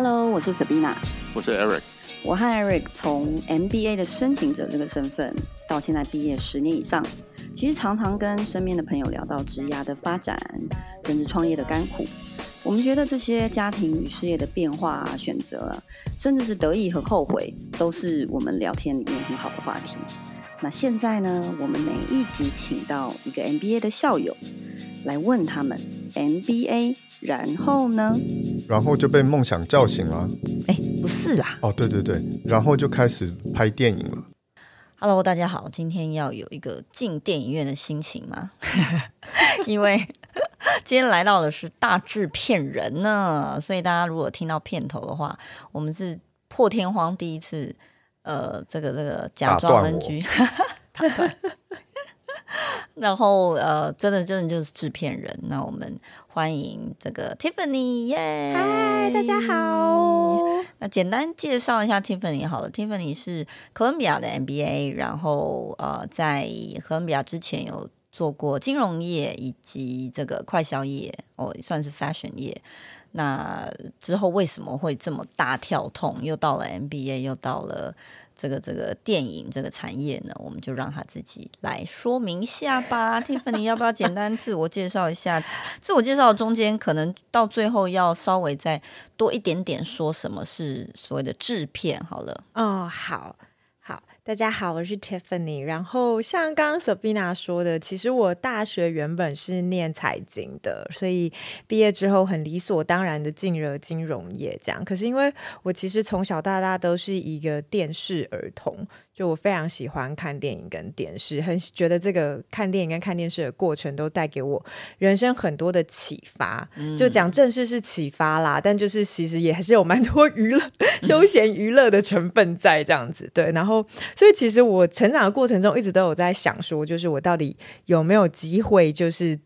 Hello，我是 Sabina，我是 Eric。我和 Eric 从 MBA 的申请者这个身份，到现在毕业十年以上，其实常常跟身边的朋友聊到职涯的发展，甚至创业的甘苦。我们觉得这些家庭与事业的变化啊、选择，甚至是得意和后悔，都是我们聊天里面很好的话题。那现在呢，我们每一集请到一个 MBA 的校友，来问他们 MBA，然后呢？然后就被梦想叫醒了。哎，不是啦。哦，对对对，然后就开始拍电影了。Hello，大家好，今天要有一个进电影院的心情吗？因为今天来到的是大制片人呢，所以大家如果听到片头的话，我们是破天荒第一次，呃，这个这个假装 NG，打断。然后呃，真的真的就是制片人。那我们欢迎这个 Tiffany 耶！嗨，大家好。那简单介绍一下 Tiffany 好了。Tiffany 是哥伦比亚的 MBA，然后呃，在哥伦比亚之前有做过金融业以及这个快消业，哦，算是 fashion 业。那之后为什么会这么大跳痛，又到了 MBA，又到了？这个这个电影这个产业呢，我们就让他自己来说明一下吧。Tiffany 要不要简单自我介绍一下？自我介绍中间可能到最后要稍微再多一点点说什么是所谓的制片好了。哦，好。大家好，我是 Tiffany。然后像刚刚 Sabina 说的，其实我大学原本是念财经的，所以毕业之后很理所当然的进了金融业。这样，可是因为我其实从小到大都是一个电视儿童。就我非常喜欢看电影跟电视，很觉得这个看电影跟看电视的过程都带给我人生很多的启发。嗯、就讲正事是启发啦，但就是其实也还是有蛮多娱乐、休闲娱乐的成分在这样子。对，然后所以其实我成长的过程中一直都有在想说，就是我到底有没有机会，就是。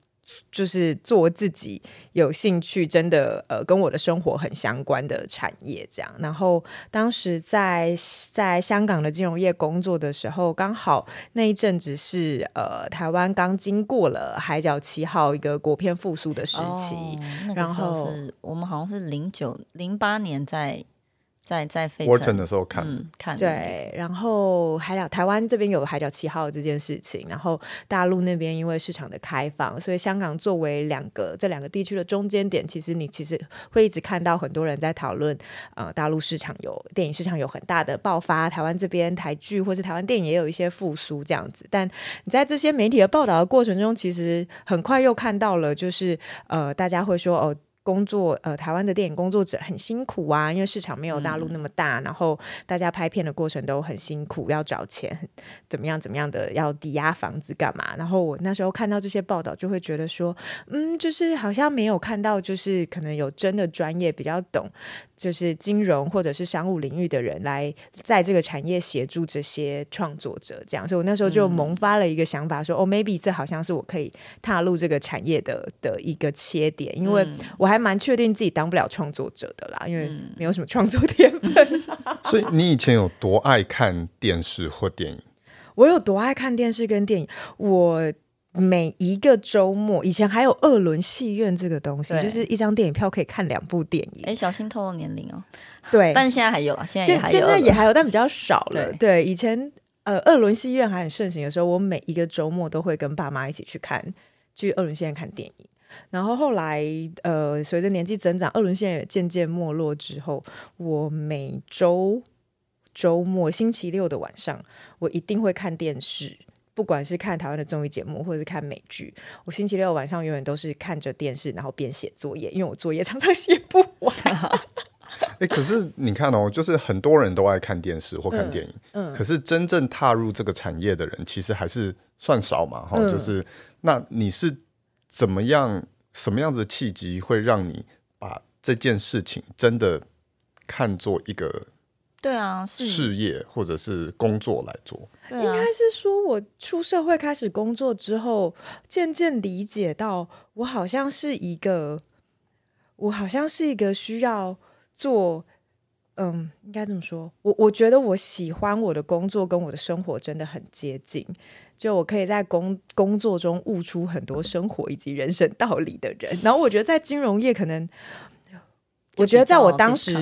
就是做自己有兴趣，真的呃，跟我的生活很相关的产业这样。然后当时在在香港的金融业工作的时候，刚好那一阵子是呃，台湾刚经过了《海角七号》一个国片复苏的时期。哦，然后是我们好像是零九零八年在。在在费城的时候看，嗯，看对，然后海角台湾这边有海角七号这件事情，然后大陆那边因为市场的开放，所以香港作为两个这两个地区的中间点，其实你其实会一直看到很多人在讨论，呃，大陆市场有电影市场有很大的爆发，台湾这边台剧或是台湾电影也有一些复苏这样子，但你在这些媒体的报道的过程中，其实很快又看到了，就是呃，大家会说哦。工作呃，台湾的电影工作者很辛苦啊，因为市场没有大陆那么大，嗯、然后大家拍片的过程都很辛苦，要找钱，怎么样怎么样的，要抵押房子干嘛？然后我那时候看到这些报道，就会觉得说，嗯，就是好像没有看到，就是可能有真的专业比较懂，就是金融或者是商务领域的人来在这个产业协助这些创作者，这样，所以我那时候就萌发了一个想法说，说、嗯、哦，maybe 这好像是我可以踏入这个产业的的一个切点，因为我。还蛮确定自己当不了创作者的啦，因为没有什么创作天分。所以你以前有多爱看电视或电影？我有多爱看电视跟电影？我每一个周末，以前还有二轮戏院这个东西，就是一张电影票可以看两部电影。哎，小心透露年龄哦。对，但现在还有啊，现在现在也还有，但比较少了。对，对，以前呃二轮戏院还很盛行的时候，我每一个周末都会跟爸妈一起去看，去二轮戏院看电影。然后后来，呃，随着年纪增长，二轮线也渐渐没落之后，我每周周末星期六的晚上，我一定会看电视，不管是看台湾的综艺节目，或者是看美剧。我星期六晚上永远都是看着电视，然后边写作业，因为我作业常常写不完。哎，可是你看哦，就是很多人都爱看电视或看电影，嗯，嗯，可是真正踏入这个产业的人，其实还是算少嘛，哈、嗯，就是那你是。怎么样？什么样子的契机会让你把这件事情真的看作一个对啊事业或者是工作来做？应该是说，我出社会开始工作之后，渐渐理解到，我好像是一个，我好像是一个需要做，嗯，应该这么说。我我觉得我喜欢我的工作，跟我的生活真的很接近。就我可以在工工作中悟出很多生活以及人生道理的人，然后我觉得在金融业可能我觉得在我当时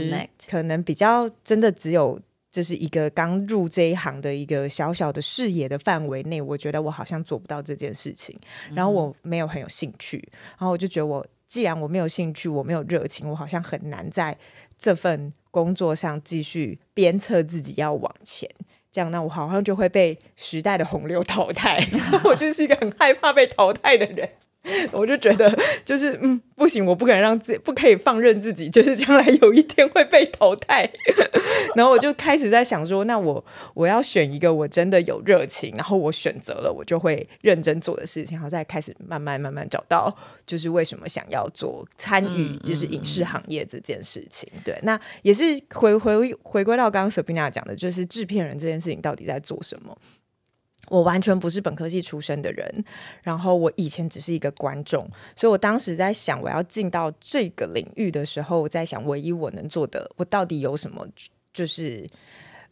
可能比较真的只有就是一个刚入这一行的一个小小的视野的范围内，我觉得我好像做不到这件事情，然后我没有很有兴趣，然后我就觉得我既然我没有兴趣，我没有热情，我好像很难在这份工作上继续鞭策自己要往前。这样，那我好像就会被时代的洪流淘汰。我就是一个很害怕被淘汰的人。我就觉得，就是嗯，不行，我不可能让自己，不可以放任自己，就是将来有一天会被淘汰。然后我就开始在想说，那我我要选一个我真的有热情，然后我选择了，我就会认真做的事情，然后再开始慢慢慢慢找到，就是为什么想要做参与，就是影视行业这件事情。嗯嗯嗯。对，那也是回回回归到刚刚 Sabina 讲的，就是制片人这件事情到底在做什么。我完全不是本科系出身的人，然后我以前只是一个观众，所以我当时在想，我要进到这个领域的时候，我在想，唯一我能做的，我到底有什么，就是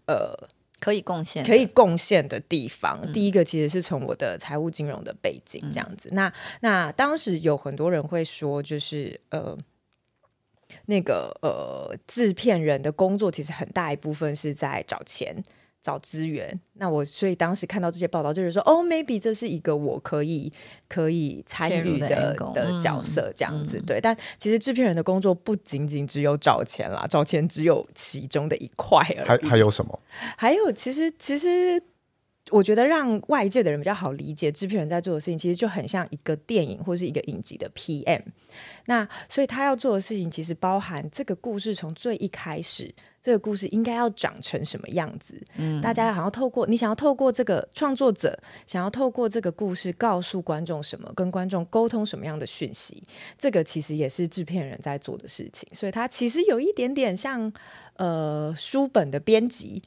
呃，可以贡献、可以贡献的地方。嗯、第一个其实是从我的财务金融的背景这样子。嗯、那那当时有很多人会说，就是呃，那个呃，制片人的工作其实很大一部分是在找钱。找资源，那我所以当时看到这些报道，就是说，哦，maybe 这是一个我可以可以参与的的，的角色，这样子、嗯、对。但其实制片人的工作不仅仅只有找钱啦，找钱只有其中的一块而已。还还有什么？还有，其实其实。我觉得让外界的人比较好理解，制片人在做的事情，其实就很像一个电影或是一个影集的 PM。那所以他要做的事情，其实包含这个故事从最一开始，这个故事应该要长成什么样子。嗯，大家想要透过你想要透过这个创作者，想要透过这个故事告诉观众什么，跟观众沟通什么样的讯息，这个其实也是制片人在做的事情。所以他其实有一点点像呃书本的编辑，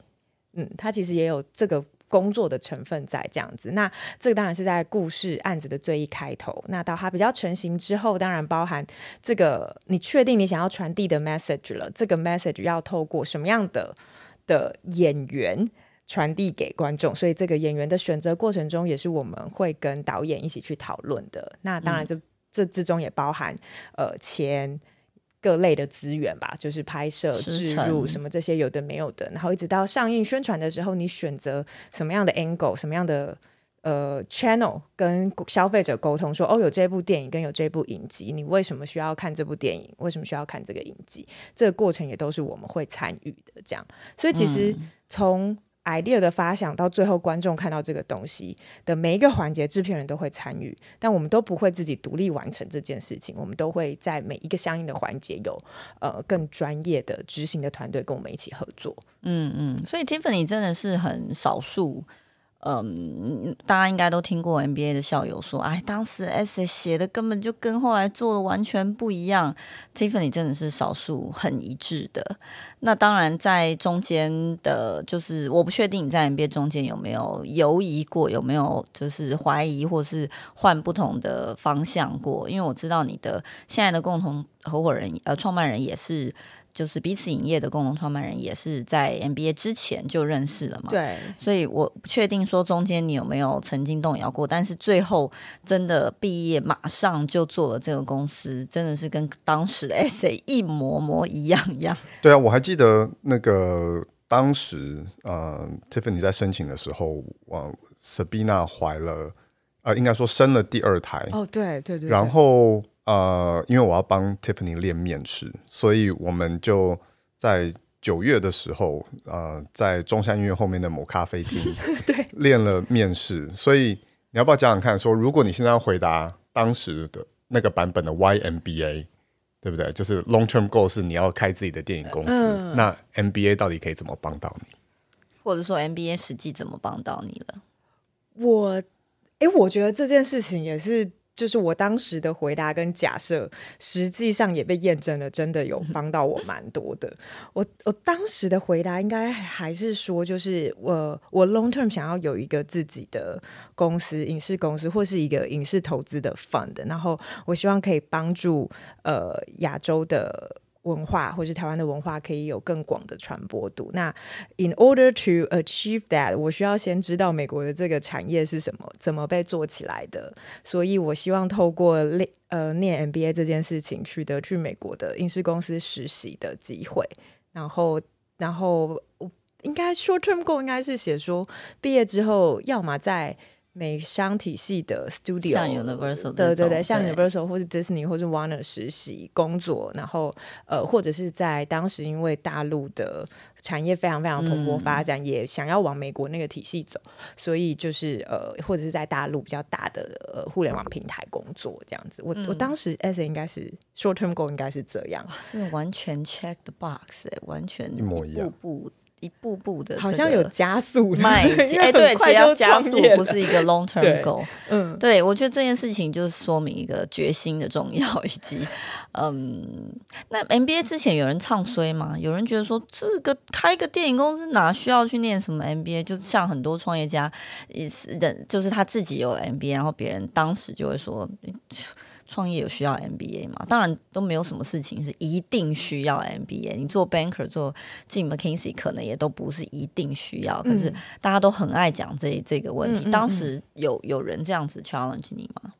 嗯，他其实也有这个。工作的成分在这样子，那这个当然是在故事案子的最一开头。那到它比较成型之后，当然包含这个你确定你想要传递的 message 了。这个 message 要透过什么样的的演员传递给观众？所以这个演员的选择过程中，也是我们会跟导演一起去讨论的。那当然这，这、嗯、这之中也包含呃钱。各类的资源吧，就是拍摄、制入什么这些有的没有的，然后一直到上映宣传的时候，你选择什么样的 angle，什么样的呃 channel 跟消费者沟通，说哦有这部电影跟有这部影集，你为什么需要看这部电影？为什么需要看这个影集？这个过程也都是我们会参与的，这样。所以其实从 idea 的发想到最后观众看到这个东西的每一个环节，制片人都会参与，但我们都不会自己独立完成这件事情，我们都会在每一个相应的环节有呃更专业的执行的团队跟我们一起合作。嗯嗯，所以 Tiffany 真的是很少数。嗯，大家应该都听过 NBA 的校友说，哎，当时 S 写的根本就跟后来做的完全不一样。Tiffany 真的是少数很一致的。那当然，在中间的，就是我不确定你在 NBA 中间有没有犹疑过，有没有就是怀疑，或是换不同的方向过。因为我知道你的现在的共同合伙人，呃，创办人也是。就是彼此影业的共同创办人，也是在 MBA 之前就认识了嘛？对，所以我不确定说中间你有没有曾经动摇过，但是最后真的毕业马上就做了这个公司，真的是跟当时的 SA 一模模一样一样。对啊，我还记得那个当时呃，Tiffany 在申请的时候，呃，Sabina 怀了，呃，应该说生了第二胎。哦，对对对，对，然后。呃，因为我要帮 Tiffany 练面试，所以我们就在九月的时候，呃，在中山医院后面的某咖啡厅 对练了面试。所以你要不要讲讲看说，说如果你现在要回答当时的那个版本的 YMBA，对不对？就是 Long Term Goal 是你要开自己的电影公司，嗯、那 MBA 到底可以怎么帮到你？或者说 MBA 实际怎么帮到你了？我，哎，我觉得这件事情也是。就是我当时的回答跟假设，实际上也被验证了，真的有帮到我蛮多的。我我当时的回答应该还是说，就是我我 long term 想要有一个自己的公司，影视公司或是一个影视投资的 fund，然后我希望可以帮助呃亚洲的文化或是台湾的文化可以有更广的传播度。那 in order to achieve that，我需要先知道美国的这个产业是什么，怎么被做起来的。所以我希望透过练呃念 MBA 这件事情，取得去美国的影视公司实习的机会。然后，然后我应该 short term goal 应该是写说，毕业之后要么在。美商体系的 studio，像 Universal，对对对，像 Universal 或是 Disney 或是 Warner 实习工作，然后呃，或者是在当时因为大陆的产业非常非常蓬勃发展，嗯、也想要往美国那个体系走，所以就是呃，或者是在大陆比较大的呃互联网平台工作这样子。我、嗯、我当时 essay 应该是 short term goal 应该是这样，是完全 check the box，哎，完全一模一样。步步一步步的，好像有加速迈，哎，对，只要加速不是一个 long term goal。嗯，对，我觉得这件事情就是说明一个决心的重要，以及嗯，那 MBA 之前有人唱衰吗？有人觉得说这个开个电影公司哪需要去念什么 MBA？就像很多创业家也是人，就是他自己有 MBA，然后别人当时就会说。创业有需要 MBA 吗？当然都没有什么事情是一定需要 MBA。你做 banker 做进 McKinsey 可能也都不是一定需要。可是大家都很爱讲这这个问题。嗯、当时有有人这样子 challenge 你吗？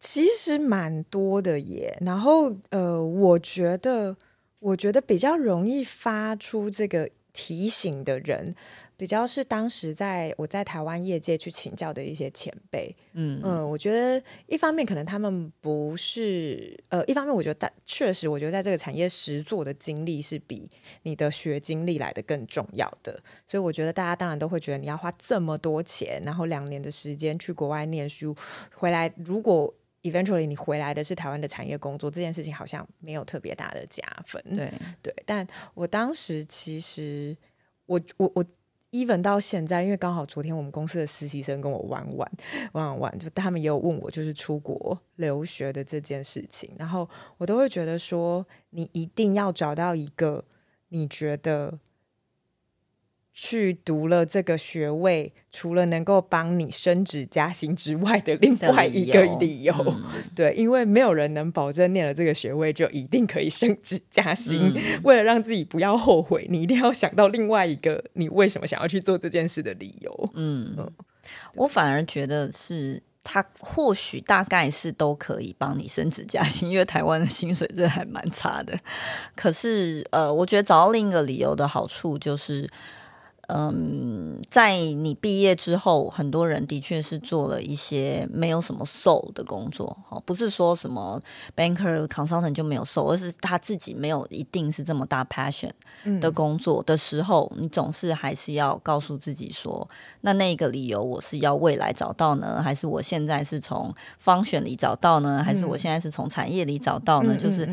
其实蛮多的耶。然后呃，我觉得我觉得比较容易发出这个提醒的人。比较是当时在我在台湾业界去请教的一些前辈，嗯。嗯，我觉得一方面可能他们不是呃，一方面我觉得确实，我觉得在这个产业实做的经历是比你的学经历来的更重要的，所以我觉得大家当然都会觉得你要花这么多钱，然后两年的时间去国外念书回来，如果 eventually 你回来的是台湾的产业工作，这件事情好像没有特别大的加分，对。对，但我当时其实我我我。Even 到现在，因为刚好昨天我们公司的实习生跟我玩玩玩玩，就他们也有问我，就是出国留学的这件事情，然后我都会觉得说，你一定要找到一个你觉得。去读了这个学位，除了能够帮你升职加薪之外的另外一个理由，嗯、对，因为没有人能保证念了这个学位就一定可以升职加薪。嗯、为了让自己不要后悔，你一定要想到另外一个你为什么想要去做这件事的理由。嗯，嗯我反而觉得是他或许大概是都可以帮你升职加薪，因为台湾的薪水真的还蛮差的。可是，呃，我觉得找到另一个理由的好处就是。嗯，在你毕业之后，很多人的确是做了一些没有什么 soul 的工作，哦，不是说什么 banker consultant 就没有 soul，而是他自己没有一定是这么大 passion 的工作的时候，嗯，你总是还是要告诉自己说，那那个理由我是要未来找到呢，还是我现在是从 function 里找到呢，还是我现在是从产业里找到呢？嗯，就是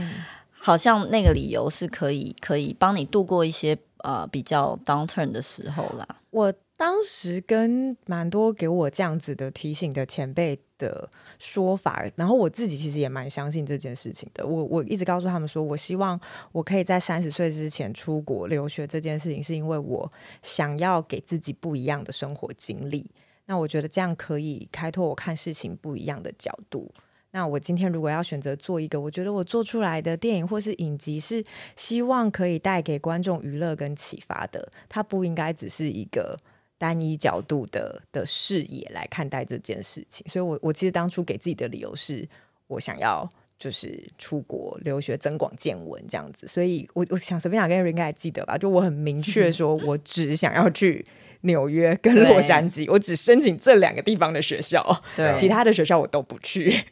好像那个理由是可以可以帮你度过一些。呃，比较 downturn 的时候啦。我当时跟蛮多给我这样子的提醒的前辈的说法，然后我自己其实也蛮相信这件事情的。我我一直告诉他们说，我希望我可以在三十岁之前出国留学，这件事情是因为我想要给自己不一样的生活经历。那我觉得这样可以开拓我看事情不一样的角度。那我今天如果要选择做一个，我觉得我做出来的电影或是影集是希望可以带给观众娱乐跟启发的，它不应该只是一个单一角度的的视野来看待这件事情。所以我，我我其实当初给自己的理由是我想要就是出国留学增广见闻这样子。所以我我想随便讲跟人应该还记得吧？就我很明确说，我只想要去纽约跟洛杉矶，我只申请这两个地方的学校，对，其他的学校我都不去。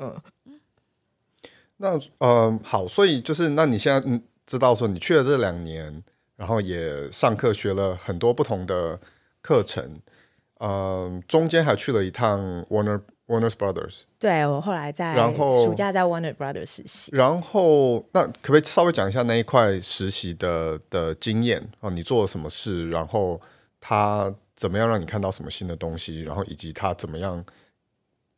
嗯，那呃好，所以就是那你现在嗯知道说你去了这两年，然后也上课学了很多不同的课程，嗯、呃，中间还去了一趟 Warner Warner Brothers，对，我后来在然后暑假在 Warner Brothers 实习，然后那可不可以稍微讲一下那一块实习的的经验啊？你做了什么事？然后他怎么样让你看到什么新的东西？然后以及他怎么样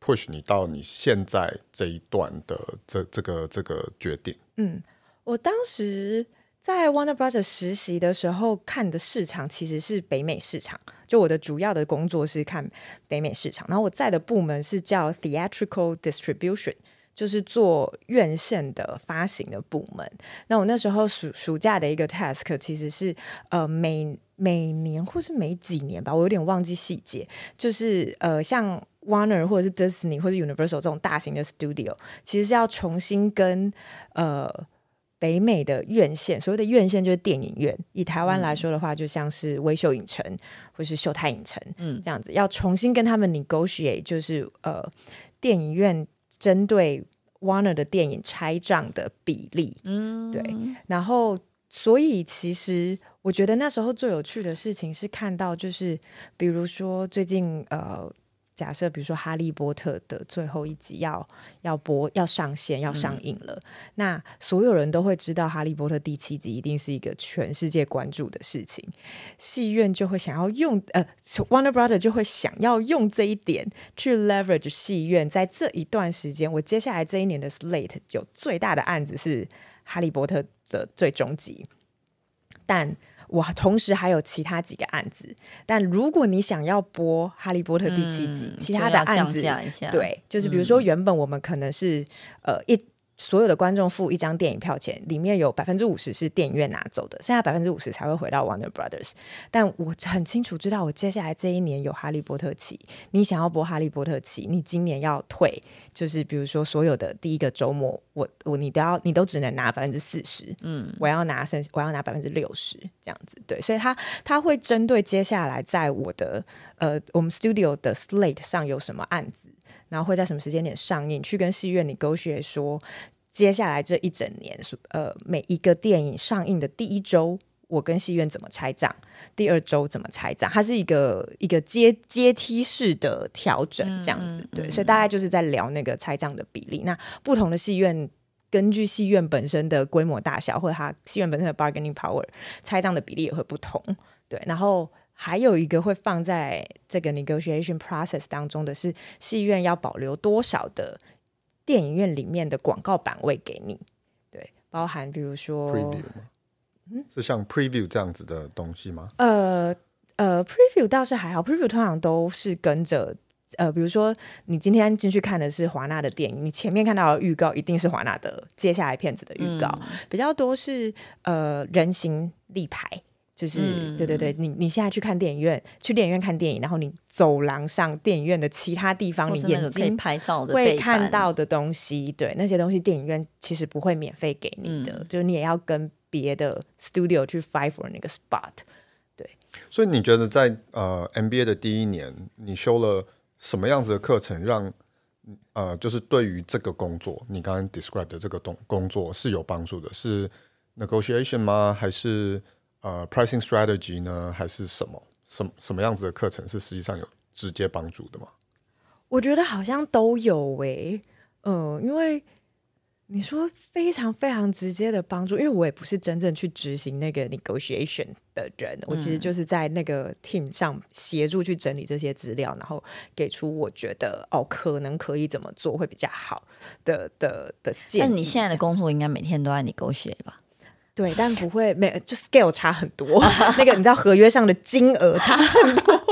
？push 你到你现在这一段的这这个这个决定。嗯，我当时在 Warner Brothers 实习的时候，看的市场其实是北美市场。就我的主要的工作是看北美市场，然后我在的部门是叫 Theatrical Distribution，就是做院线的发行的部门。那我那时候暑暑假的一个 task 其实是呃每每年或是每几年吧，我有点忘记细节，就是呃像 Warner 或者是 Disney 或者 Universal 这种大型的 studio，其实是要重新跟呃。北美的院线，所谓的院线就是电影院。以台湾来说的话，就像是微秀影城或是秀泰影城，嗯，这样子要重新跟他们 negotiate，就是呃，电影院针对 Warner 的电影拆账的比例，嗯，对。然后，所以其实我觉得那时候最有趣的事情是看到，就是比如说最近呃。假设比如说《哈利波特》的最后一集要要播要上线要上映了，嗯，那所有人都会知道《哈利波特》第七集一定是一个全世界关注的事情，戏院就会想要用呃，Warner Brother 就会想要用这一点去 leverage 戏院在这一段时间，我接下来这一年的 slate 有最大的案子是《哈利波特》的最终集，但。我同时还有其他几个案子，但如果你想要播《哈利波特》第七集，嗯，其他的案子，对，就是比如说原本我们可能是，嗯、呃一。所有的观众付一张电影票钱，里面有百分之五十是电影院拿走的，剩下百分之五十才会回到 Warner Brothers。但我很清楚知道，我接下来这一年有《哈利波特》期，你想要播《哈利波特》期，你今年要退，就是比如说所有的第一个周末，我我你都要你都只能拿百分之四十，嗯，我要拿剩我要拿百分之六十这样子，对，所以他他会针对接下来在我的呃我们 Studio 的 Slate 上有什么案子。然后会在什么时间点上映？去跟戏院 negotiate 说，接下来这一整年，呃，每一个电影上映的第一周，我跟戏院怎么拆账？第二周怎么拆账？它是一个一个阶阶梯式的调整，这样子，嗯、对。所以大概就是在聊那个拆账的比例。那不同的戏院，根据戏院本身的规模大小，或者它戏院本身的 bargaining power，拆账的比例也会不同。对，然后。还有一个会放在这个 negotiation process 当中的是，戏院要保留多少的电影院里面的广告版位给你？对，包含比如说，preview 吗？嗯，是像 preview 这样子的东西吗？呃呃，preview 倒是还好，preview 通常都是跟着呃，比如说你今天进去看的是华纳的电影，你前面看到的预告一定是华纳的接下来片子的预告，嗯，比较多是呃人形立牌。就是、嗯、对对对，你你现在去看电影院，去电影院看电影，然后你走廊上电影院的其他地方，你眼睛拍照的会看到的东西，对那些东西，电影院其实不会免费给你的，嗯、就是你也要跟别的 studio 去 fight for 那个 spot。对，所以你觉得在呃 MBA 的第一年，你修了什么样子的课程让，让呃就是对于这个工作，你刚刚 describe 的这个东工作是有帮助的？是 negotiation 吗？还是？呃，pricing strategy 呢，还是什么什么什么样子的课程是实际上有直接帮助的吗？我觉得好像都有诶、欸，嗯、呃，因为你说非常非常直接的帮助，因为我也不是真正去执行那个 negotiation 的人，嗯、我其实就是在那个 team 上协助去整理这些资料，然后给出我觉得哦，可能可以怎么做会比较好的的的建议。那你现在的工作应该每天都在 negotiate 吧？对，但不会没就 scale 差很多，那个你知道合约上的金额差很多。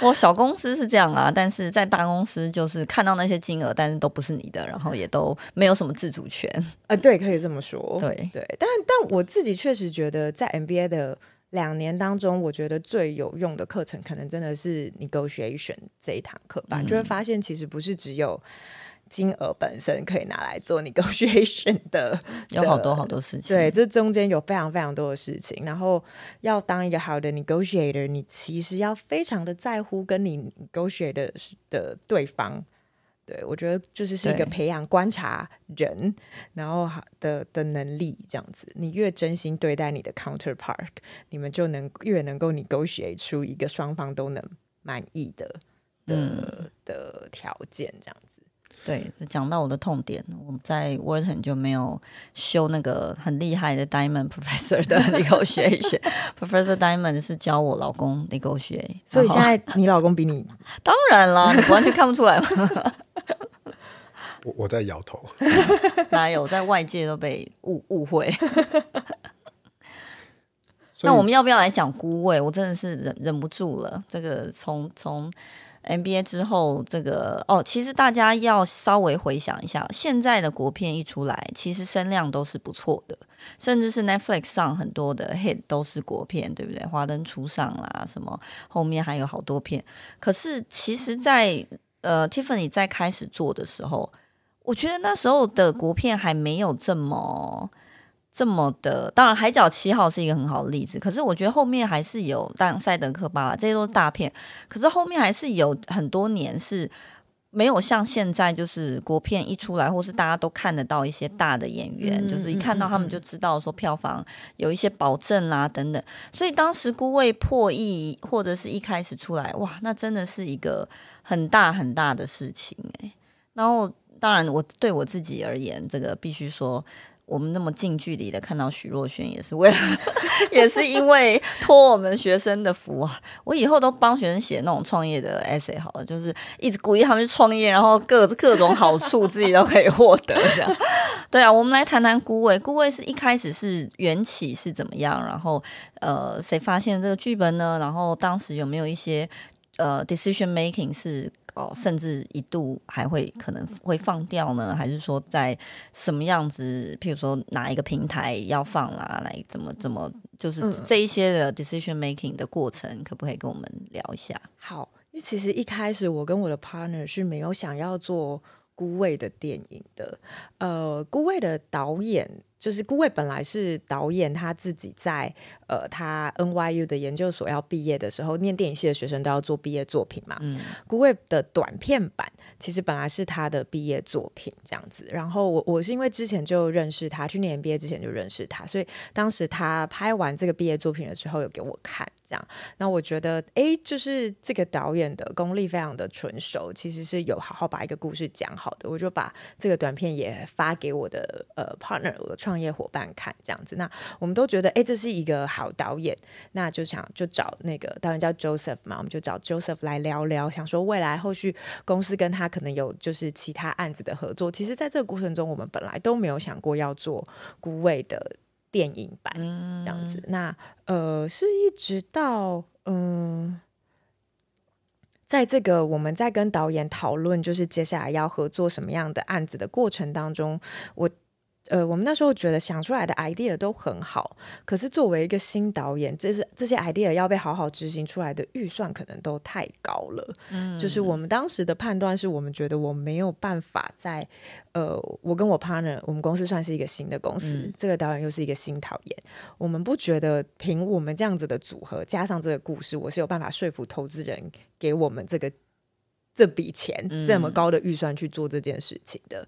我小公司是这样啊，但是在大公司就是看到那些金额，但是都不是你的，然后也都没有什么自主权。呃，对，可以这么说。对对，但但我自己确实觉得，在 MBA 的两年当中，我觉得最有用的课程，可能真的是 negotiation 这一堂课吧，嗯、就会发现其实不是只有。金额本身可以拿来做 negotiation 的，有好多好多事情。对，这中间有非常非常多的事情。然后要当一个好的 negotiator，你其实要非常的在乎跟你 negotiate 的，的对方。对，我觉得就是是一个培养观察人，然后的的能力这样子。你越真心对待你的 counterpart，你们就能越能够 negotiate 出一个双方都能满意的的、嗯、的条件这样子。对，讲到我的痛点，我在 Wharton 就没有修那个很厉害的 Diamond Professor 的 negotiation。Professor Diamond 是教我老公 negotiate，所以现在你老公比你 当然了，你完全看不出来吗？我我在摇头，哪有在外界都被误误会？那我们要不要来讲孤位？我真的是忍忍不住了。这个从从。MBA 之后，这个哦，其实大家要稍微回想一下，现在的国片一出来，其实声量都是不错的，甚至是 Netflix 上很多的 hit 都是国片，对不对？华灯初上啦，什么后面还有好多片。可是其实在，在呃 Tiffany 在开始做的时候，我觉得那时候的国片还没有这么。这么的，当然《海角七号》是一个很好的例子，可是我觉得后面还是有，当然《赛德克巴莱》这些都是大片，可是后面还是有很多年是没有像现在，就是国片一出来，或是大家都看得到一些大的演员，嗯、就是一看到他们就知道说票房有一些保证啦等等，所以当时《孤味》破亿或者是一开始出来，哇，那真的是一个很大很大的事情哎。然后当然我对我自己而言，这个必须说。我们那么近距离的看到徐若瑄，也是为了，也是因为托我们学生的福啊！我以后都帮学生写那种创业的 essay 好了，就是一直鼓励他们去创业，然后各各种好处自己都可以获得。这样，对啊，我们来谈谈《孤味》。《孤味》是一开始是缘起是怎么样？然后呃，谁发现这个剧本呢？然后当时有没有一些呃 decision making 是？哦，甚至一度还会可能会放掉呢，还是说在什么样子？譬如说哪一个平台要放啦，来怎么怎么，就是这一些的 decision making 的过程，可不可以跟我们聊一下？好，因为其实一开始我跟我的 partner 是没有想要做孤味的电影的，呃，孤味的导演。就是孤味本来是导演他自己在呃他 NYU 的研究所要毕业的时候，念电影系的学生都要做毕业作品嘛。嗯，孤味的短片版其实本来是他的毕业作品这样子。然后我我是因为之前就认识他，去年毕业之前就认识他，所以当时他拍完这个毕业作品的时候有给我看，这样。那我觉得哎，就是这个导演的功力非常的纯熟，其实是有好好把一个故事讲好的。我就把这个短片也发给我的呃 partner 我的。创业伙伴看这样子，那我们都觉得，哎，这是一个好导演，那就想就找那个导演叫 Joseph 嘛，我们就找 Joseph 来聊聊，想说未来后续公司跟他可能有就是其他案子的合作。其实，在这个过程中，我们本来都没有想过要做孤味的电影版这样子。那呃，是一直到嗯，在这个我们在跟导演讨论，就是接下来要合作什么样的案子的过程当中，我。呃，我们那时候觉得想出来的 idea 都很好，可是作为一个新导演，这是这些 idea 要被好好执行出来的预算可能都太高了。嗯，就是我们当时的判断是我们觉得我没有办法在呃，我跟我 partner，我们公司算是一个新的公司，嗯，这个导演又是一个新导演，我们不觉得凭我们这样子的组合加上这个故事，我是有办法说服投资人给我们这个这笔钱这么高的预算去做这件事情的。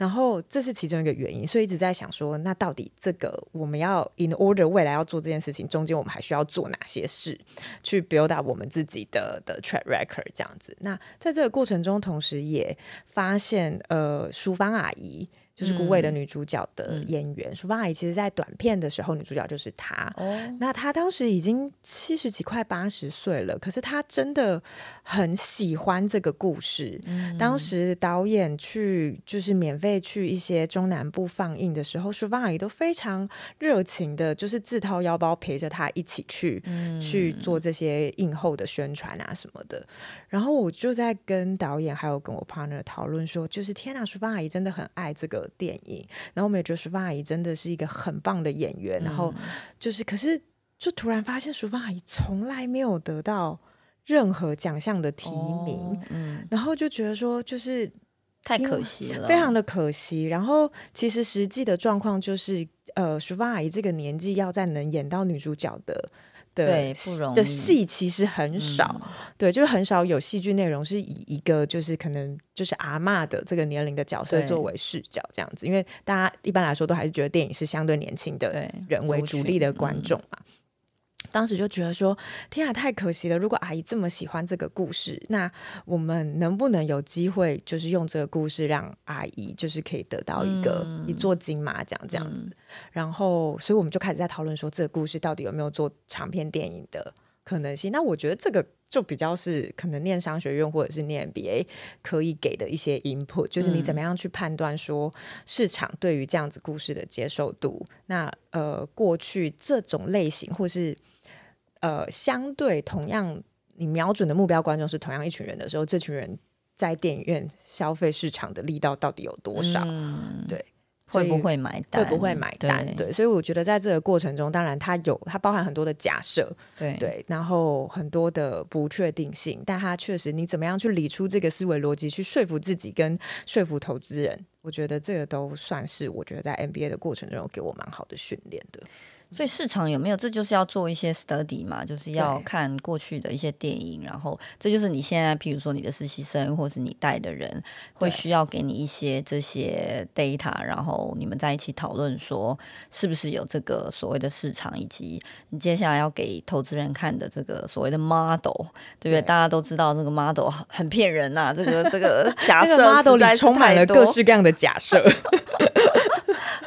然后这是其中一个原因，所以一直在想说，那到底这个我们要 in order 未来要做这件事情，中间我们还需要做哪些事，去 build up 我们自己的的 track record 这样子。那在这个过程中，同时也发现，呃，淑芳阿姨。就是孤味的女主角的演员，淑芳、嗯、阿姨，其实，在短片的时候，女主角就是她。哦、那她当时已经七十几、快八十岁了，可是她真的很喜欢这个故事。嗯、当时导演去就是免费去一些中南部放映的时候，淑芳阿姨都非常热情的，就是自掏腰包陪着她一起去、嗯、去做这些映后的宣传啊什么的。然后我就在跟导演还有跟我 partner 讨论说，就是天呐，淑芳阿姨真的很爱这个电影。然后我们也觉得淑芳阿姨真的是一个很棒的演员。嗯、然后就是，可是就突然发现淑芳阿姨从来没有得到任何奖项的提名。哦、嗯，然后就觉得说，就是太可惜了，非常的可惜。然后其实实际的状况就是，呃，淑芳阿姨这个年纪要再能演到女主角的。的对，不容易。的戏其实很少，嗯、对，就是很少有戏剧内容是以一个就是可能就是阿嬷的这个年龄的角色作为视角这样子，因为大家一般来说都还是觉得电影是相对年轻的人为主力的观众嘛。当时就觉得说，天啊，太可惜了！如果阿姨这么喜欢这个故事，那我们能不能有机会，就是用这个故事让阿姨，就是可以得到一个、嗯、一座金马奖这样子？嗯、然后，所以我们就开始在讨论说，这个故事到底有没有做长篇电影的可能性？那我觉得这个就比较是可能念商学院或者是念 MBA 可以给的一些 input，就是你怎么样去判断说市场对于这样子故事的接受度？那呃，过去这种类型或是呃，相对同样你瞄准的目标观众是同样一群人的时候，这群人在电影院消费市场的力道到底有多少？嗯、对。会不会买单？会不会买单？对，对，所以我觉得在这个过程中，当然它有它包含很多的假设，对对，然后很多的不确定性，但它确实你怎么样去理出这个思维逻辑，去说服自己跟说服投资人，我觉得这个都算是我觉得在 MBA 的过程中给我蛮好的训练的。所以市场有没有？这就是要做一些 study 嘛，就是要看过去的一些电影，然后这就是你现在，譬如说你的实习生或是你带的人，会需要给你一些这些 data，然后你们在一起讨论说是不是有这个所谓的市场，以及你接下来要给投资人看的这个所谓的 model，对不对？对，大家都知道这个 model 很骗人呐、啊，这个 这个假设 model 里充满了各式各样的假设。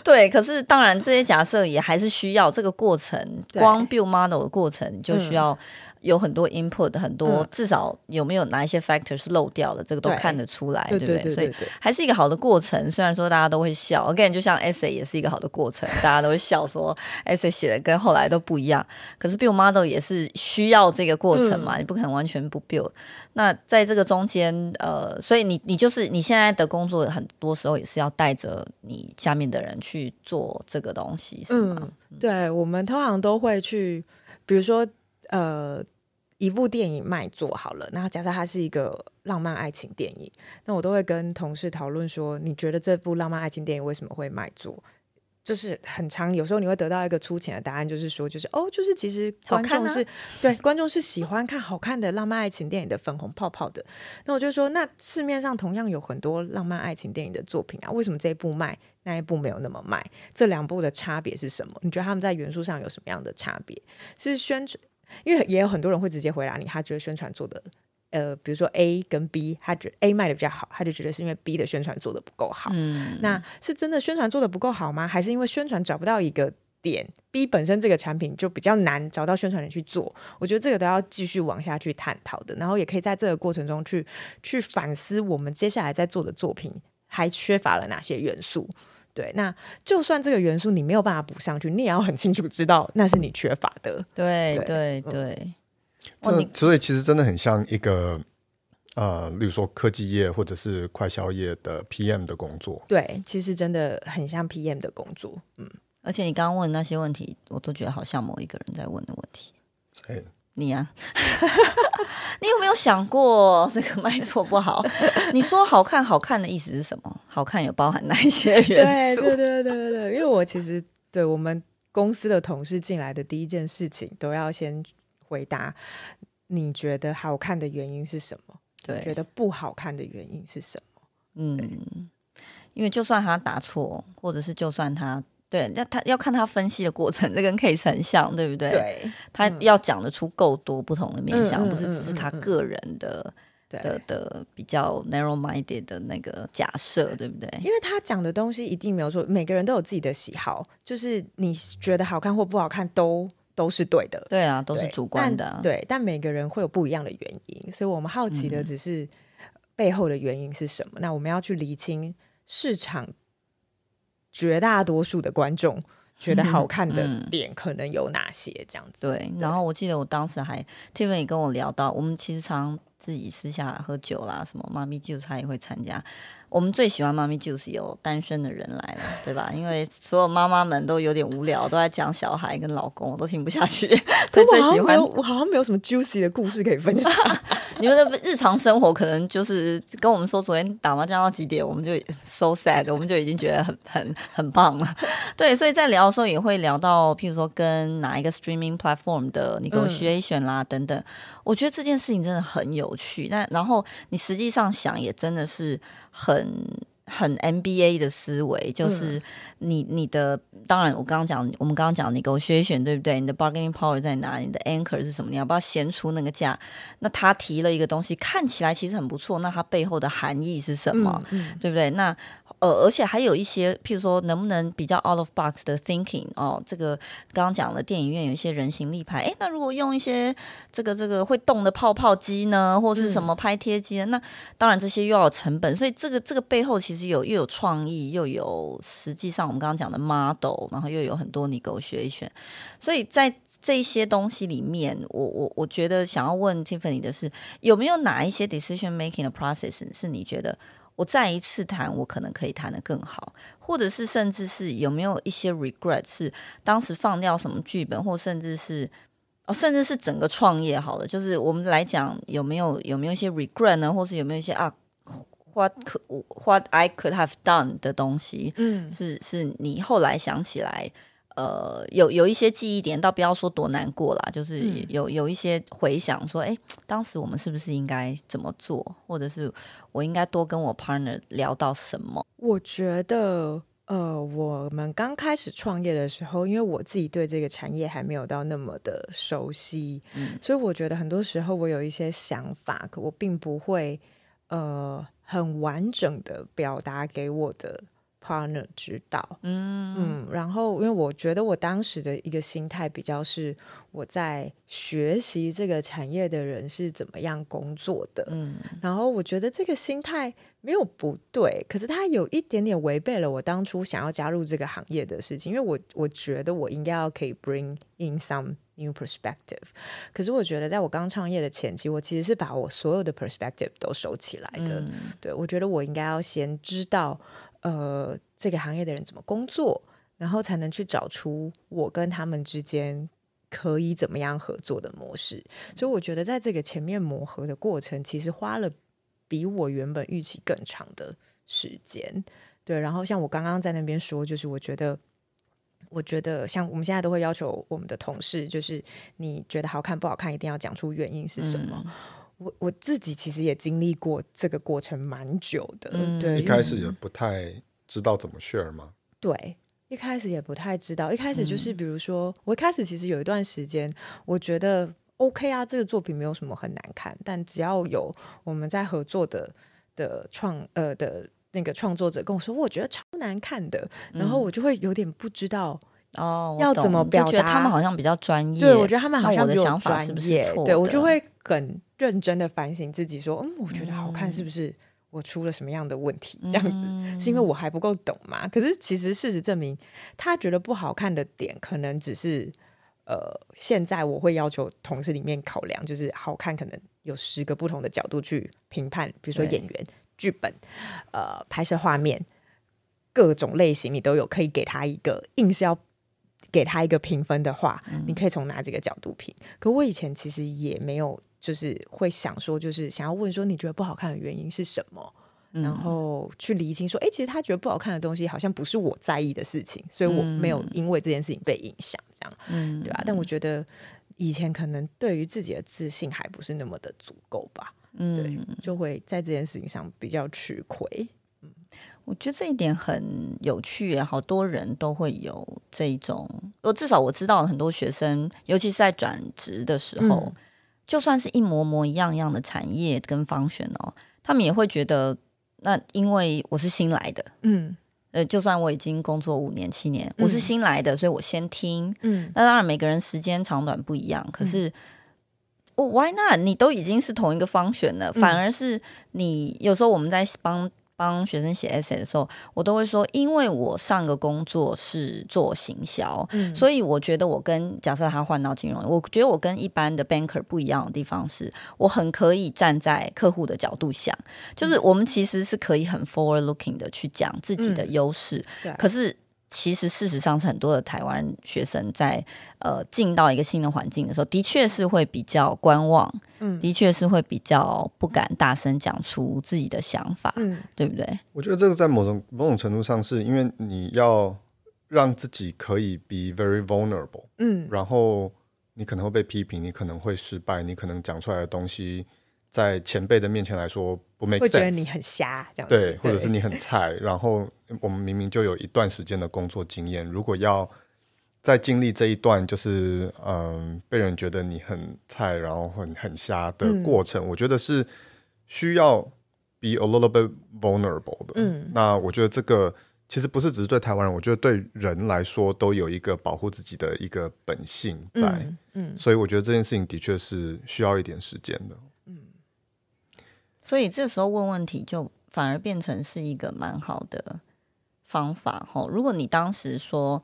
对，可是当然，这些假设也还是需要这个过程，光 build model 的过程就需要。有很多 input，很多、嗯、至少有没有哪一些 factor 是漏掉的，这个都看得出来，对，对不对？所以还是一个好的过程。虽然说大家都会笑，again 就像 essay 也是一个好的过程，大家都会笑说 essay 写的跟后来都不一样。可是 build model 也是需要这个过程嘛，嗯、你不可能完全不 build。那在这个中间，呃，所以你你就是你现在的工作，很多时候也是要带着你下面的人去做这个东西，是吗？嗯、对，我们通常都会去，比如说呃。一部电影卖座好了，那假设它是一个浪漫爱情电影，那我都会跟同事讨论说，你觉得这部浪漫爱情电影为什么会卖座？就是很长，有时候你会得到一个粗浅的答案，就是说，就是哦，就是其实观众是、啊、对观众是喜欢看好看的浪漫爱情电影的粉红泡泡的。那我就说，那市面上同样有很多浪漫爱情电影的作品啊，为什么这一部卖，那一部没有那么卖？这两部的差别是什么？你觉得他们在元素上有什么样的差别？是宣传？因为也有很多人会直接回答你，他觉得宣传做的，呃，比如说 A 跟 B，他觉得 A 卖的比较好，他就觉得是因为 B 的宣传做的不够好。嗯，那是真的宣传做的不够好吗？还是因为宣传找不到一个点？B 本身这个产品就比较难找到宣传人去做。我觉得这个都要继续往下去探讨的，然后也可以在这个过程中去去反思我们接下来在做的作品还缺乏了哪些元素。对，那就算这个元素你没有办法补上去，你也要很清楚知道那是你缺乏的。对对对，所以其实真的很像一个呃，例如说科技业或者是快消业的 PM 的工作。对，其实真的很像 PM 的工作。嗯，而且你刚刚问那些问题，我都觉得好像某一个人在问的问题。哎。你呀、啊，你有没有想过这个卖座不好？你说好看，好看的意思是什么？好看有包含哪一些元素？对对对对对，因为我其实对我们公司的同事进来的第一件事情，都要先回答：你觉得好看的原因是什么？对，觉得不好看的原因是什么？嗯，因为就算他答错，或者是就算他。对，那他要看他分析的过程，这跟 case 很像，对不对？对，他要讲得出够多不同的面向，嗯、不是只是他个人的、嗯、的的比较 narrow-minded 的那个假设，对不对？因为他讲的东西一定没有错，每个人都有自己的喜好，就是你觉得好看或不好看都都是对的。对啊，都是主观的。对，对，但每个人会有不一样的原因，所以我们好奇的只是背后的原因是什么。嗯、那我们要去厘清市场。绝大多数的观众觉得好看的点可能有哪些？这样子。对，对，然后我记得我当时还 Tiffany 跟我聊到，我们其实常自己私下喝酒啦，什么妈咪酒他也会参加。我们最喜欢妈咪就是有单身的人来了，对吧？因为所有妈妈们都有点无聊，都在讲小孩跟老公，我都听不下去，所以最喜欢我。我好像没有什么 juicy 的故事可以分享。你们的日常生活可能就是跟我们说昨天打麻将到几点，我们就 so sad，我们就已经觉得很很很棒了。对，所以在聊的时候也会聊到，譬如说跟哪一个 streaming platform 的 negotiation 啦、嗯、等等。我觉得这件事情真的很有趣。那然后你实际上想，也真的是。很很 MBA 的思维，就是你你的当然，我刚刚讲，我们刚刚讲 negotiation 对不对？你的 bargaining power 在哪里？你的 anchor 是什么？你要不要先出那个价？那他提了一个东西，看起来其实很不错，那它背后的含义是什么？嗯嗯、对不对？那呃，而且还有一些，譬如说，能不能比较 out of box 的 thinking 哦？这个刚刚讲了，电影院有一些人形立牌，诶，那如果用一些这个这个会动的泡泡机呢，或是什么拍贴机呢？嗯、那当然这些又要有成本，所以这个这个背后其实实有又有创意，又有实际上我们刚刚讲的 model，然后又有很多 negotiation，所以在这些东西里面，我我我觉得想要问 Tiffany 的是，有没有哪一些 decision making 的 process 是你觉得我再一次谈，我可能可以谈得更好，或者是甚至是有没有一些 regret 是当时放掉什么剧本，或甚至是哦，甚至是整个创业好了，就是我们来讲有没有有没有一些 regret 呢，或是有没有一些啊？What could, what I could have done 的东西，嗯，是是你后来想起来，呃，有有一些记忆点，倒不要说多难过啦，就是有有一些回想，说，哎，当时我们是不是应该怎么做，或者是我应该多跟我 partner 聊到什么？我觉得，呃，我们刚开始创业的时候，因为我自己对这个产业还没有到那么的熟悉，嗯，所以我觉得很多时候我有一些想法，可我并不会，呃。很完整的表达给我的 partner 知道，嗯。嗯，然后因为我觉得我当时的一个心态比较是我在学习这个产业的人是怎么样工作的，嗯，然后我觉得这个心态没有不对，可是它有一点点违背了我当初想要加入这个行业的事情，因为我我觉得我应该要可以 bring in some new perspective，可是我觉得在我刚创业的前期，我其实是把我所有的 perspective 都收起来的，嗯，对，我觉得我应该要先知道。呃，这个行业的人怎么工作，然后才能去找出我跟他们之间可以怎么样合作的模式。所以我觉得在这个前面磨合的过程，其实花了比我原本预期更长的时间。对，然后像我刚刚在那边说，就是我觉得，我觉得像我们现在都会要求我们的同事，就是你觉得好看不好看，一定要讲出原因是什么。我我自己其实也经历过这个过程蛮久的，嗯、对，一开始也不太知道怎么 share 吗？对，一开始也不太知道，一开始就是比如说，嗯、我一开始其实有一段时间，我觉得 OK 啊，这个作品没有什么很难看，但只要有我们在合作的的创呃的那个创作者跟我说，我觉得超难看的，然后我就会有点不知道。哦，要怎么表达？他们好像比较专业。对，我觉得他们好像我的想法是不是错？对，我就会很认真的反省自己，说，嗯，我觉得好看，是不是我出了什么样的问题？嗯、这样子是因为我还不够懂吗？可是其实事实证明，他觉得不好看的点，可能只是呃，现在我会要求同事里面考量，就是好看，可能有十个不同的角度去评判，比如说演员、剧本、呃，拍摄画面，各种类型，你都有可以给他一个硬是要。给他一个评分的话，嗯、你可以从哪几个角度评？可我以前其实也没有，就是会想说，就是想要问说，你觉得不好看的原因是什么？嗯、然后去厘清说，哎，其实他觉得不好看的东西，好像不是我在意的事情，所以我没有因为这件事情被影响，这样，嗯、对吧？但我觉得以前可能对于自己的自信还不是那么的足够吧，嗯、对，就会在这件事情上比较吃亏。嗯我觉得这一点很有趣，好多人都会有这种。我至少我知道很多学生，尤其是在转职的时候，嗯、就算是一模模一样样的产业跟 function 哦，他们也会觉得，那因为我是新来的，嗯，呃，就算我已经工作五年七年，嗯、我是新来的，所以我先听，嗯，那当然每个人时间长短不一样，可是，我、嗯 oh, Why not？你都已经是同一个 function 了，嗯、反而是你有时候我们在帮。帮学生写 essay 的时候，我都会说，因为我上个工作是做行销，嗯、所以我觉得我跟假设他换到金融，我觉得我跟一般的 banker 不一样的地方是，我很可以站在客户的角度想，就是我们其实是可以很 forward looking 的去讲自己的优势，嗯、可是。其实，事实上是很多的台湾学生在呃进到一个新的环境的时候，的确是会比较观望，嗯，的确是会比较不敢大声讲出自己的想法，嗯，对不对？我觉得这个在某种某种程度上，是因为你要让自己可以 be very vulnerable，嗯，然后你可能会被批评，你可能会失败，你可能讲出来的东西。在前辈的面前来说不 make sense，会觉得你很瞎，这样对，对或者是你很菜。然后我们明明就有一段时间的工作经验，如果要再经历这一段，就是嗯，被人觉得你很菜，然后很很瞎的过程，嗯、我觉得是需要 be a little bit vulnerable 的。嗯，那我觉得这个其实不是只是对台湾人，我觉得对人来说都有一个保护自己的一个本性在。嗯，嗯所以我觉得这件事情的确是需要一点时间的。所以这时候问问题就反而变成是一个蛮好的方法哈。如果你当时说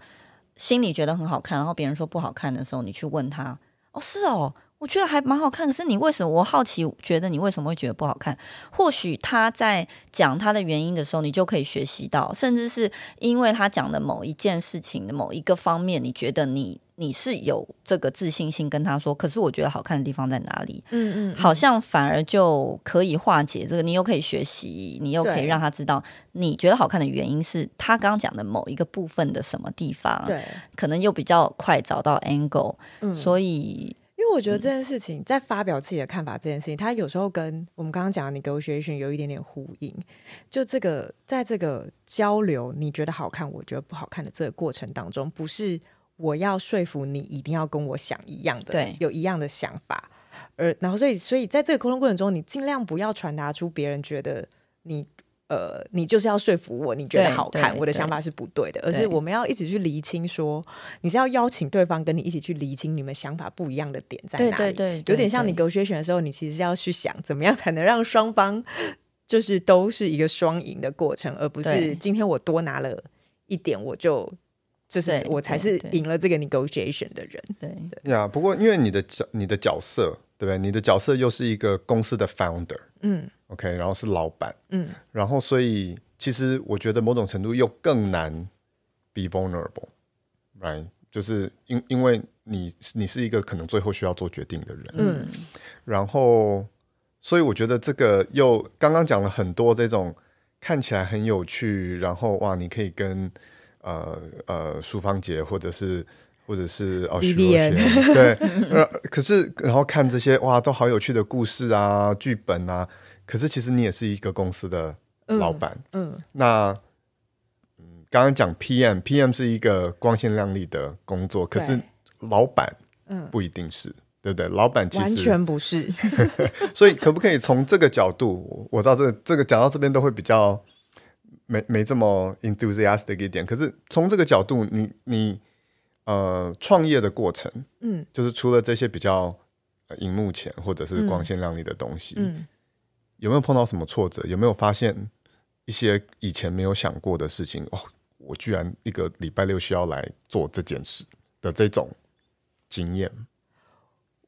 心里觉得很好看，然后别人说不好看的时候，你去问他，哦，是哦。我觉得还蛮好看，可是你为什么？我好奇，觉得你为什么会觉得不好看？或许他在讲他的原因的时候，你就可以学习到，甚至是因为他讲的某一件事情的某一个方面，你觉得你你是有这个自信心跟他说。可是我觉得好看的地方在哪里？嗯嗯，好像反而就可以化解这个。你又可以学习，你又可以让他知道你觉得好看的原因是他刚刚讲的某一个部分的什么地方。对，可能又比较快找到 angle。嗯，所以。我觉得这件事情在发表自己的看法这件事情，它有时候跟我们刚刚讲的 negotiation 有一点点呼应。就这个，在这个交流，你觉得好看，我觉得不好看的这个过程当中，不是我要说服你一定要跟我想一样的，对，有一样的想法。而然后，所以，所以在这个沟通过程中，你尽量不要传达出别人觉得你。呃，你就是要说服我，你觉得好看，我的想法是不对的，而是我们要一起去厘清说，说你是要邀请对方跟你一起去厘清你们想法不一样的点在哪里。对对对，有点像你 negotiation 的时候，你其实要去想怎么样才能让双方就是都是一个双赢的过程，而不是今天我多拿了一点，我就就是我才是赢了这个 negotiation 的人。对对呀，yeah, 不过因为你的角你的角色，对不对？你的角色又是一个公司的 founder，嗯。OK，然后是老板，嗯，然后所以其实我觉得某种程度又更难 be vulnerable，right？就是因因为你你是一个可能最后需要做决定的人，嗯，然后所以我觉得这个又刚刚讲了很多这种看起来很有趣，然后哇，你可以跟呃呃淑芳姐或者是或者是哦徐若瑄，对，呃，可是然后看这些哇都好有趣的故事啊，剧本啊。可是其实你也是一个公司的老板，嗯，嗯，那嗯，刚刚讲 PM，PM 是一个光鲜亮丽的工作，可是老板，嗯，不一定是，对不对？老板其实完全不是，所以可不可以从这个角度？我知道这个这个讲到这边都会比较没没这么 enthusiastic 一点，可是从这个角度，你你呃创业的过程，嗯，就是除了这些比较荧幕前或者是光鲜亮丽的东西，嗯。嗯有没有碰到什么挫折？有没有发现一些以前没有想过的事情？哦，我居然一个礼拜六需要来做这件事的这种经验。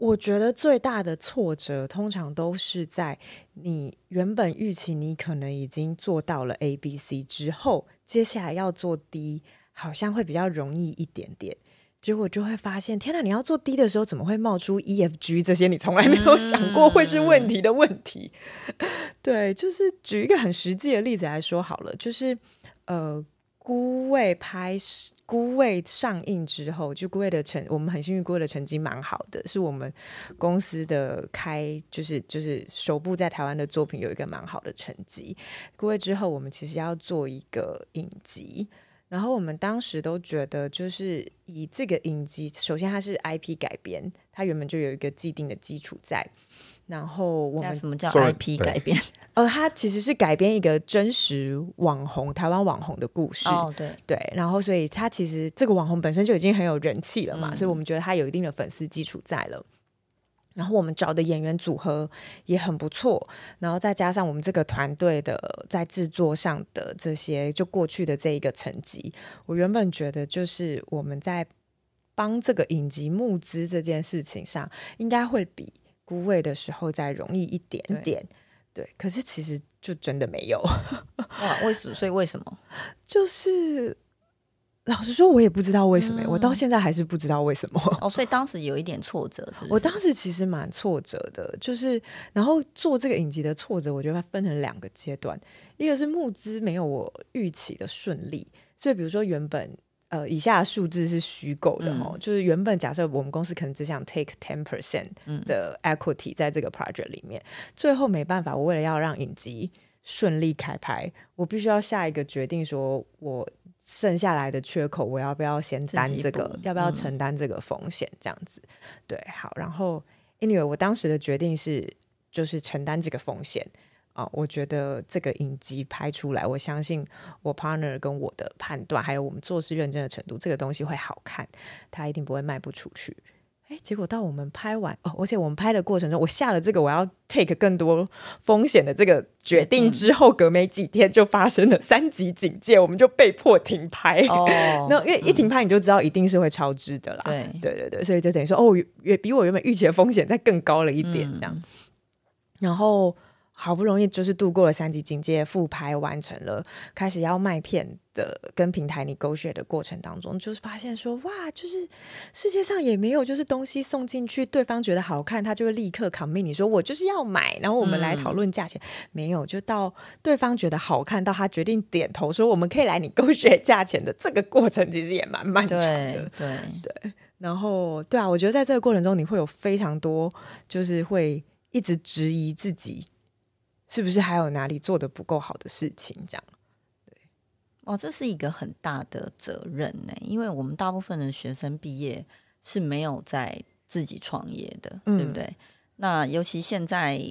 我觉得最大的挫折通常都是在你原本预期你可能已经做到了 A、B、C 之后，接下来要做 D，好像会比较容易一点点。结果就会发现，天哪！你要做 D 的时候，怎么会冒出 E、F、G 这些你从来没有想过会是问题的问题？嗯、对，就是举一个很实际的例子来说好了，就是呃，《孤味》拍《孤味》上映之后，就《孤味》的成，我们很幸运，《孤味》的成绩蛮好的，是我们公司的开，就是就是首部在台湾的作品有一个蛮好的成绩。《孤味》之后，我们其实要做一个影集。然后我们当时都觉得，就是以这个影集，首先它是 IP 改编，它原本就有一个既定的基础在。然后我们什么叫 IP 改编？呃，它其实是改编一个真实网红台湾网红的故事。哦，对对。然后所以它其实这个网红本身就已经很有人气了嘛，嗯、所以我们觉得它有一定的粉丝基础在了。然后我们找的演员组合也很不错，然后再加上我们这个团队的在制作上的这些，就过去的这一个成绩，我原本觉得就是我们在帮这个影集募资这件事情上，应该会比孤味的时候再容易一点点，对，对。可是其实就真的没有，哇，为什么？所以为什么？就是。老实说，我也不知道为什么、欸，嗯、我到现在还是不知道为什么。哦，所以当时有一点挫折，是不是？我当时其实蛮挫折的，就是然后做这个影集的挫折，我觉得它分成两个阶段，一个是募资没有我预期的顺利，所以比如说原本呃以下数字是虚构的哦，嗯、就是原本假设我们公司可能只想 take ten percent 的 equity 在这个 project 里面，嗯、最后没办法，我为了要让影集顺利开拍，我必须要下一个决定，说我。剩下来的缺口，我要不要先担这个？要不要承担这个风险？这样子，嗯、对，好。然后，anyway，我当时的决定是，就是承担这个风险啊、呃。我觉得这个影集拍出来，我相信我 partner 跟我的判断，还有我们做事认真的程度，这个东西会好看，它一定不会卖不出去。哎，结果到我们拍完哦，而且我们拍的过程中，我下了这个我要 take 更多风险的这个决定之后，隔没几天就发生了三级警戒，我们就被迫停拍。哦，那因为一停拍你就知道一定是会超支的啦。对对对对，所以就等于说哦，也比我原本预期的风险再更高了一点，这样。嗯、然后。好不容易就是度过了三级警戒，复拍完成了，开始要卖片的跟平台 negotiate 的过程当中，就是发现说哇，就是世界上也没有就是东西送进去，对方觉得好看，他就会立刻 commit 你说我就是要买，然后我们来讨论价钱。嗯、没有，就到对方觉得好看，到他决定点头说我们可以来 negotiate 价钱的这个过程，其实也蛮漫长的。对对对，然后对啊，我觉得在这个过程中，你会有非常多就是会一直质疑自己。是不是还有哪里做的不够好的事情？这样，对，哦，这是一个很大的责任呢，因为我们大部分的学生毕业是没有在自己创业的，嗯、对不对？那尤其现在。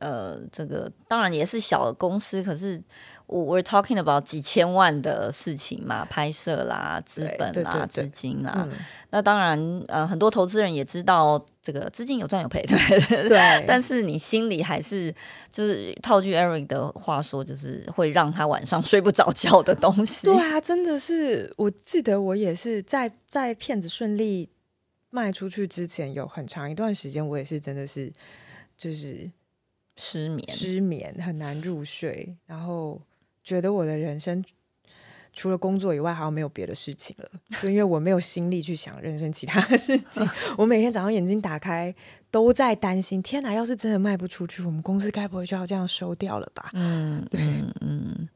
呃，这个当然也是小的公司，可是我 we're talking about 几千万的事情嘛，拍摄啦、资本啦、资金啦。嗯、那当然，呃，很多投资人也知道这个资金有赚有赔，对对。但是你心里还是就是套句 Eric 的话说，就是会让他晚上 睡不着觉的东西。对啊，真的是，我记得我也是在在骗子顺利卖出去之前，有很长一段时间，我也是真的是就是。失眠，失眠很难入睡，然后觉得我的人生除了工作以外，好像没有别的事情了。就因为我没有心力去想人生其他的事情，我每天早上眼睛打开都在担心：天哪，要是真的卖不出去，我们公司该不会就要这样收掉了吧？嗯，对，嗯，嗯，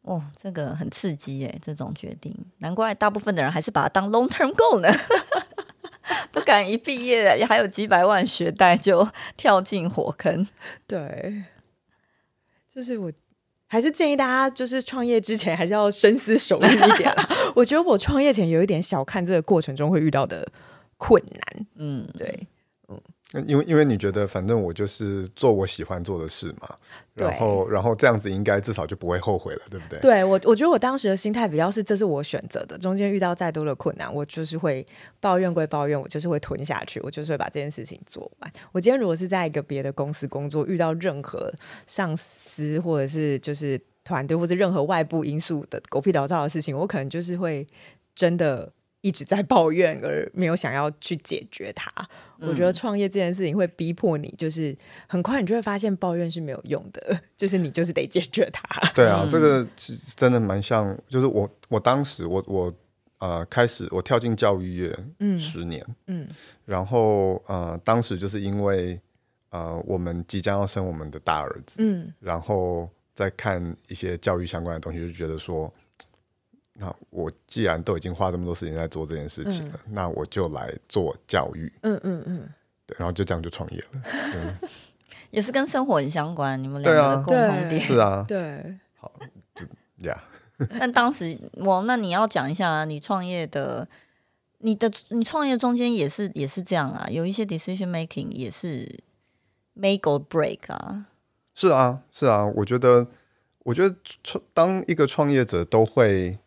哦，这个很刺激耶，这种决定，难怪大部分的人还是把它当 long term goal 呢。不敢一毕业也还有几百万学贷就跳进火坑，对，就是我还是建议大家，就是创业之前还是要深思熟虑一点。我觉得我创业前有一点小看这个过程中会遇到的困难，嗯，对。因为因为你觉得反正我就是做我喜欢做的事嘛，然后然后这样子应该至少就不会后悔了，对不对？对，我我觉得我当时的心态比较是这是我选择的，中间遇到再多的困难，我就是会抱怨归抱怨，我就是会吞下去，我就是会把这件事情做完。我今天如果是在一个别的公司工作，遇到任何上司或者是就是团队或者任何外部因素的狗屁倒灶的事情，我可能就是会真的。一直在抱怨，而没有想要去解决它。嗯、我觉得创业这件事情会逼迫你，就是很快你就会发现抱怨是没有用的，就是你就是得解决它。对啊，嗯、这个真的蛮像，就是我我当时我我呃开始我跳进教育业嗯十年嗯，嗯然后呃当时就是因为呃我们即将要生我们的大儿子嗯，然后再看一些教育相关的东西，就觉得说。那我既然都已经花这么多时间在做这件事情了，嗯、那我就来做教育。嗯嗯嗯，对，然后就这样就创业了。嗯，也是跟生活很相关，你们两个的共同点。是啊，对，好，就呀。但当时我，那你要讲一下你创业的，你的你创业中间也是也是这样啊，有一些 decision making 也是 make or break 啊。是啊，是啊，我觉得，我觉得创当一个创业者都会。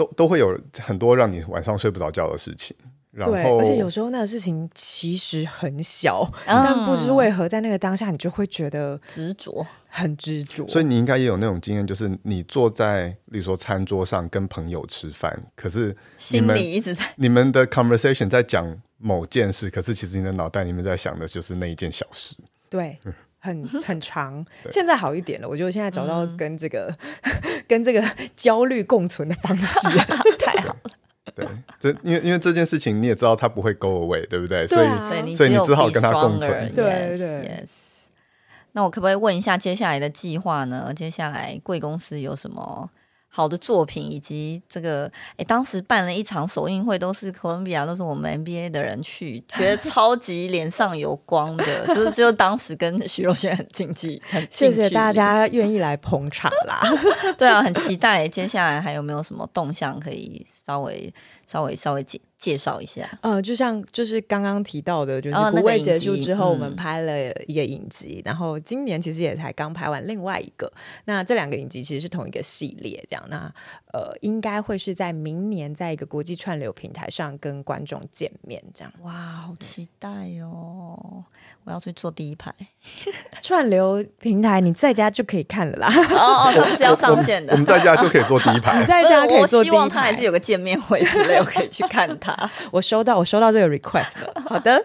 都都会有很多让你晚上睡不着觉的事情，然后对，而且有时候那个事情其实很小，嗯、但不知为何在那个当下，你就会觉得执着，很执着。所以你应该也有那种经验，就是你坐在，比如说餐桌上跟朋友吃饭，可是你们心里一直在你们的 conversation 在讲某件事，可是其实你的脑袋里面在想的就是那一件小事。对。嗯很 很长，现在好一点了。我觉得现在找到跟这个、嗯、跟这个焦虑共存的方式，太好了。对，这因为因为这件事情你也知道它不会 go away，对不对？对啊、所以所以你只好跟它共存。对对对。那我可不可以问一下接下来的计划呢？接下来贵公司有什么？好的作品，以及这个，哎，当时办了一场首映会，都是哥伦比亚，都是我们 NBA 的人去，觉得超级脸上有光的，就是就当时跟徐若瑄很近距很近，谢谢大家愿意来捧场啦。对啊，很期待接下来还有没有什么动向可以稍微稍微稍微简介绍一下，呃，就像就是刚刚提到的，就是《孤味》结束之后，我们拍了一个影集，哦嗯、然后今年其实也才刚拍完另外一个。那这两个影集其实是同一个系列，这样。那呃，应该会是在明年在一个国际串流平台上跟观众见面，这样。哇，好期待哦！我要去坐第一排。串流平台你在家就可以看了啦。哦哦，这不是要上线的。我们在家就可以坐第一排。你 在家可以坐第一排。我希望他还是有个见面会之类，我可以去看他。我收到，我收到这个 request 了。好的，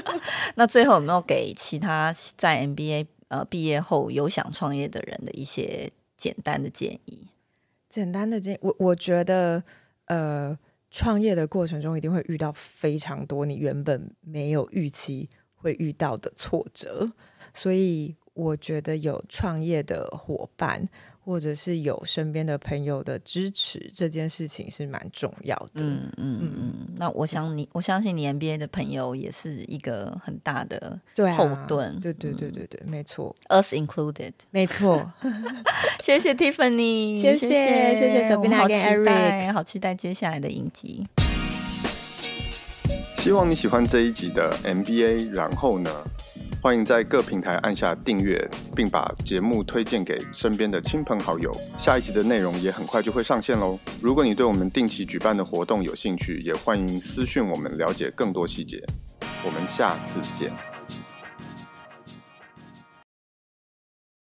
那最后有没有给其他在 MBA 呃毕业后有想创业的人的一些简单的建议？简单的建议，我我觉得呃，创业的过程中一定会遇到非常多你原本没有预期会遇到的挫折，所以我觉得有创业的伙伴。或者是有身边的朋友的支持，这件事情是蛮重要的。嗯嗯嗯嗯。那我想你，我相信你 NBA 的朋友也是一个很大的后盾。对对对对对，没错，us included。没错。谢谢 Tiffany，谢谢谢谢 Sabina 跟 Eric，好期待接下来的影集。希望你喜欢这一集的 NBA，然后呢？欢迎在各平台按下订阅，并把节目推荐给身边的亲朋好友。下一集的内容也很快就会上线喽。如果你对我们定期举办的活动有兴趣，也欢迎私讯我们了解更多细节。我们下次见。